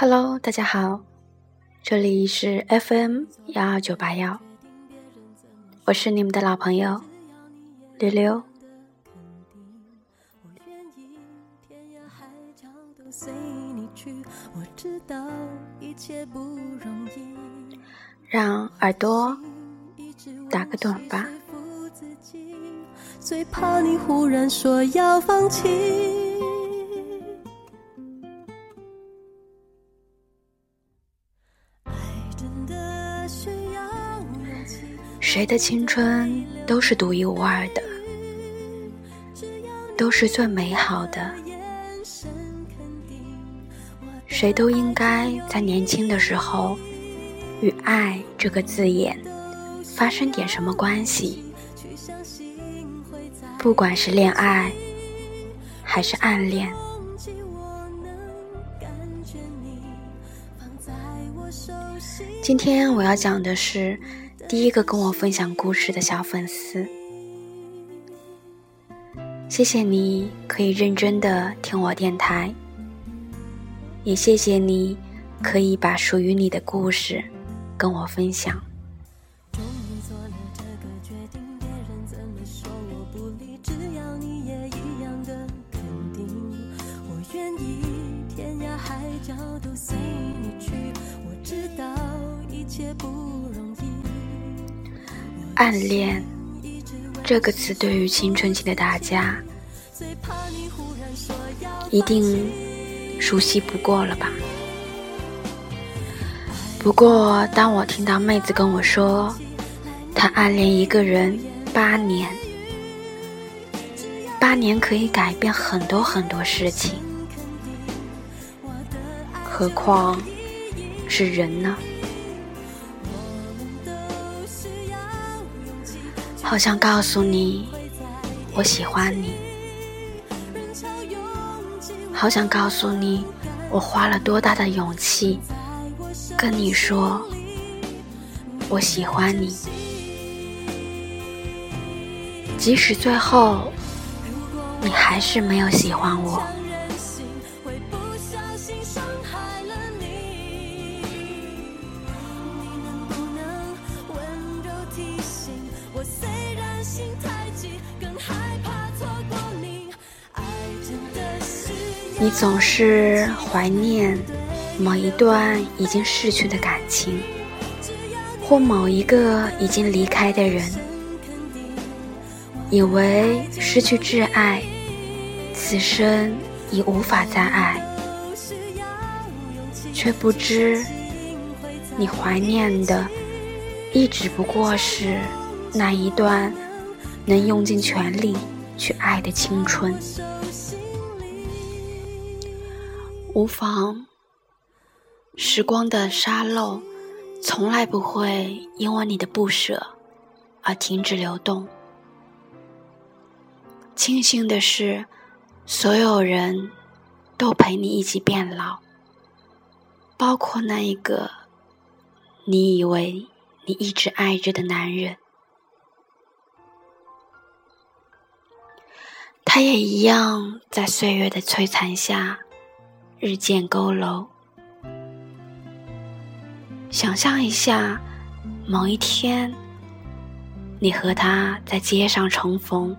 Hello，大家好，这里是 FM 幺二九八幺，我是你们的老朋友溜溜。让耳朵打个盹吧。最怕你忽然说要放弃。谁的青春都是独一无二的，都是最美好的。谁都应该在年轻的时候，与“爱”这个字眼发生点什么关系。不管是恋爱，还是暗恋。今天我要讲的是。第一个跟我分享故事的小粉丝，谢谢你可以认真的听我电台，也谢谢你可以把属于你的故事跟我分享。不容暗恋这个词对于青春期的大家，一定熟悉不过了吧？不过，当我听到妹子跟我说，她暗恋一个人八年，八年可以改变很多很多事情，何况是人呢？好想告诉你，我喜欢你。好想告诉你，我花了多大的勇气跟你说，我喜欢你。即使最后你还是没有喜欢我。你总是怀念某一段已经逝去的感情，或某一个已经离开的人，以为失去挚爱，此生已无法再爱，却不知你怀念的，亦只不过是那一段能用尽全力去爱的青春。无妨，时光的沙漏从来不会因为你的不舍而停止流动。庆幸的是，所有人都陪你一起变老，包括那一个你以为你一直爱着的男人，他也一样在岁月的摧残下。日渐佝偻。想象一下，某一天，你和他在街上重逢，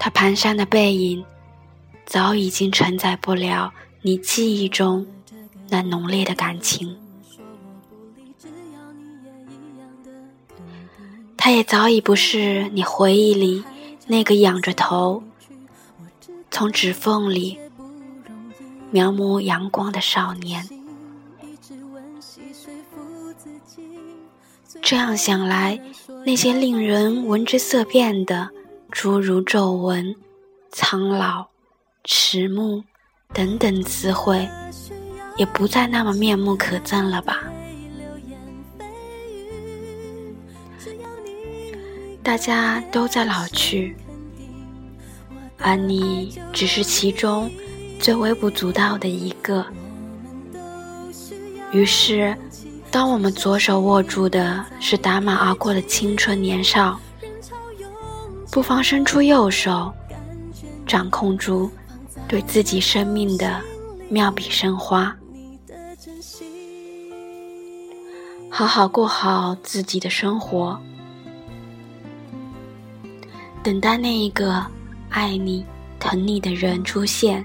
他蹒跚的背影，早已经承载不了你记忆中那浓烈的感情。他也早已不是你回忆里那个仰着头，从指缝里。描摹阳光的少年，这样想来，那些令人闻之色变的诸如皱纹、苍老、迟暮等等词汇，也不再那么面目可憎了吧？大家都在老去，而你只是其中。最微不足道的一个。于是，当我们左手握住的是打马而过的青春年少，不妨伸出右手，掌控住对自己生命的妙笔生花。好好过好自己的生活，等待那一个爱你、疼你的人出现。